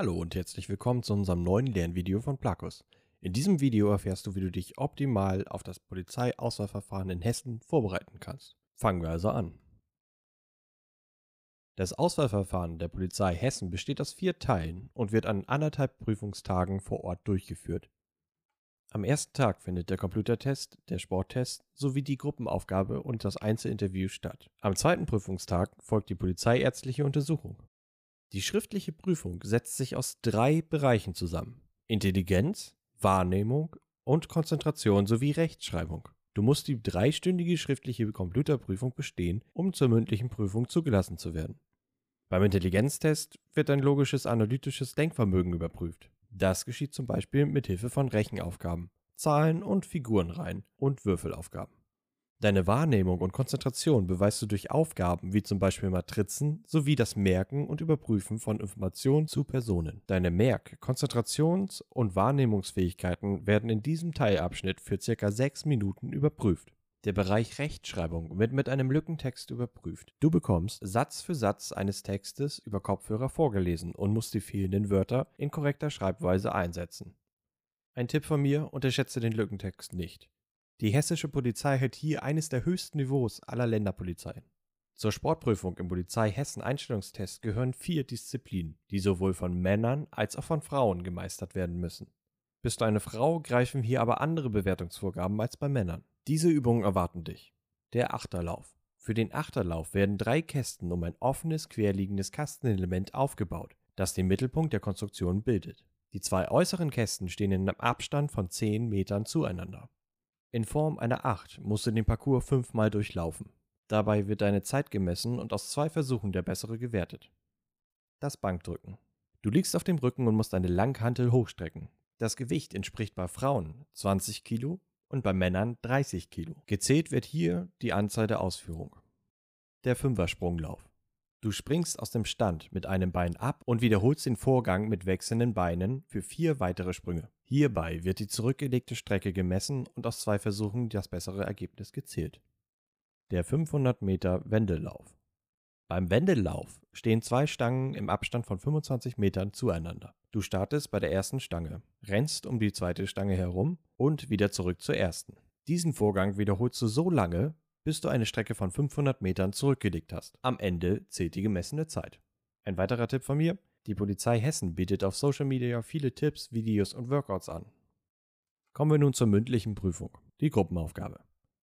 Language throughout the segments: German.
Hallo und herzlich willkommen zu unserem neuen Lernvideo von Plakus. In diesem Video erfährst du, wie du dich optimal auf das Polizeiauswahlverfahren in Hessen vorbereiten kannst. Fangen wir also an. Das Auswahlverfahren der Polizei Hessen besteht aus vier Teilen und wird an anderthalb Prüfungstagen vor Ort durchgeführt. Am ersten Tag findet der Computertest, der Sporttest sowie die Gruppenaufgabe und das Einzelinterview statt. Am zweiten Prüfungstag folgt die polizeiärztliche Untersuchung. Die schriftliche Prüfung setzt sich aus drei Bereichen zusammen. Intelligenz, Wahrnehmung und Konzentration sowie Rechtschreibung. Du musst die dreistündige schriftliche Computerprüfung bestehen, um zur mündlichen Prüfung zugelassen zu werden. Beim Intelligenztest wird dein logisches analytisches Denkvermögen überprüft. Das geschieht zum Beispiel mit Hilfe von Rechenaufgaben, Zahlen- und Figurenreihen und Würfelaufgaben. Deine Wahrnehmung und Konzentration beweist du durch Aufgaben wie zum Beispiel Matrizen sowie das Merken und Überprüfen von Informationen zu Personen. Deine Merk-, Konzentrations- und Wahrnehmungsfähigkeiten werden in diesem Teilabschnitt für circa sechs Minuten überprüft. Der Bereich Rechtschreibung wird mit einem Lückentext überprüft. Du bekommst Satz für Satz eines Textes über Kopfhörer vorgelesen und musst die fehlenden Wörter in korrekter Schreibweise einsetzen. Ein Tipp von mir, unterschätze den Lückentext nicht. Die hessische Polizei hält hier eines der höchsten Niveaus aller Länderpolizeien. Zur Sportprüfung im Polizei-Hessen-Einstellungstest gehören vier Disziplinen, die sowohl von Männern als auch von Frauen gemeistert werden müssen. Bist du eine Frau, greifen hier aber andere Bewertungsvorgaben als bei Männern. Diese Übungen erwarten dich. Der Achterlauf. Für den Achterlauf werden drei Kästen um ein offenes, querliegendes Kastenelement aufgebaut, das den Mittelpunkt der Konstruktion bildet. Die zwei äußeren Kästen stehen in einem Abstand von 10 Metern zueinander. In Form einer Acht musst du den Parcours fünfmal durchlaufen. Dabei wird deine Zeit gemessen und aus zwei Versuchen der bessere gewertet. Das Bankdrücken. Du liegst auf dem Rücken und musst deine Langhantel hochstrecken. Das Gewicht entspricht bei Frauen 20 Kilo und bei Männern 30 Kilo. Gezählt wird hier die Anzahl der Ausführung. Der Fünfersprunglauf. Du springst aus dem Stand mit einem Bein ab und wiederholst den Vorgang mit wechselnden Beinen für vier weitere Sprünge. Hierbei wird die zurückgelegte Strecke gemessen und aus zwei Versuchen das bessere Ergebnis gezählt. Der 500 Meter Wendelauf. Beim Wendelauf stehen zwei Stangen im Abstand von 25 Metern zueinander. Du startest bei der ersten Stange, rennst um die zweite Stange herum und wieder zurück zur ersten. Diesen Vorgang wiederholst du so lange, bis du eine Strecke von 500 Metern zurückgelegt hast. Am Ende zählt die gemessene Zeit. Ein weiterer Tipp von mir, die Polizei Hessen bietet auf Social Media viele Tipps, Videos und Workouts an. Kommen wir nun zur mündlichen Prüfung, die Gruppenaufgabe.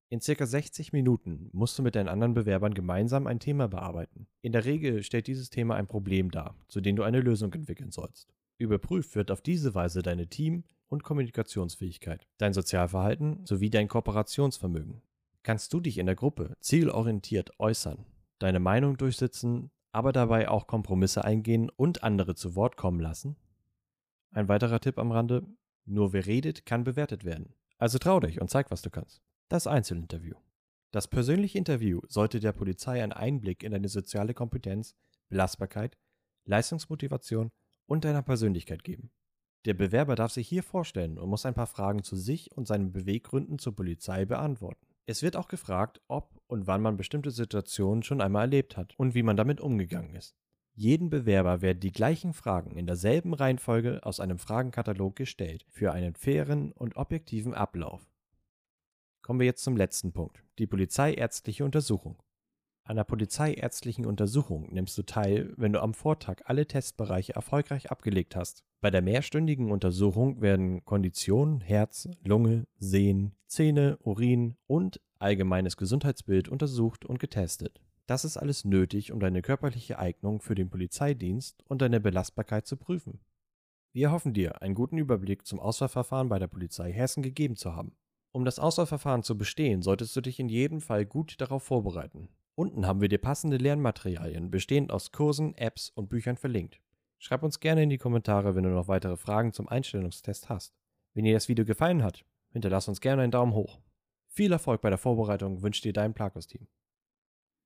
In circa 60 Minuten musst du mit deinen anderen Bewerbern gemeinsam ein Thema bearbeiten. In der Regel stellt dieses Thema ein Problem dar, zu dem du eine Lösung entwickeln sollst. Überprüft wird auf diese Weise deine Team- und Kommunikationsfähigkeit, dein Sozialverhalten sowie dein Kooperationsvermögen. Kannst du dich in der Gruppe zielorientiert äußern, deine Meinung durchsetzen, aber dabei auch Kompromisse eingehen und andere zu Wort kommen lassen? Ein weiterer Tipp am Rande, nur wer redet, kann bewertet werden. Also trau dich und zeig, was du kannst. Das Einzelinterview. Das persönliche Interview sollte der Polizei einen Einblick in deine soziale Kompetenz, Belastbarkeit, Leistungsmotivation und deiner Persönlichkeit geben. Der Bewerber darf sich hier vorstellen und muss ein paar Fragen zu sich und seinen Beweggründen zur Polizei beantworten. Es wird auch gefragt, ob und wann man bestimmte Situationen schon einmal erlebt hat und wie man damit umgegangen ist. Jeden Bewerber werden die gleichen Fragen in derselben Reihenfolge aus einem Fragenkatalog gestellt für einen fairen und objektiven Ablauf. Kommen wir jetzt zum letzten Punkt, die polizeiärztliche Untersuchung. An der polizeiärztlichen Untersuchung nimmst du teil, wenn du am Vortag alle Testbereiche erfolgreich abgelegt hast. Bei der mehrstündigen Untersuchung werden Kondition, Herz, Lunge, Sehen, Zähne, Urin und allgemeines Gesundheitsbild untersucht und getestet. Das ist alles nötig, um deine körperliche Eignung für den Polizeidienst und deine Belastbarkeit zu prüfen. Wir hoffen dir, einen guten Überblick zum Auswahlverfahren bei der Polizei Hessen gegeben zu haben. Um das Auswahlverfahren zu bestehen, solltest du dich in jedem Fall gut darauf vorbereiten. Unten haben wir dir passende Lernmaterialien, bestehend aus Kursen, Apps und Büchern verlinkt. Schreib uns gerne in die Kommentare, wenn du noch weitere Fragen zum Einstellungstest hast. Wenn dir das Video gefallen hat, hinterlass uns gerne einen Daumen hoch. Viel Erfolg bei der Vorbereitung wünscht dir dein Plakos-Team.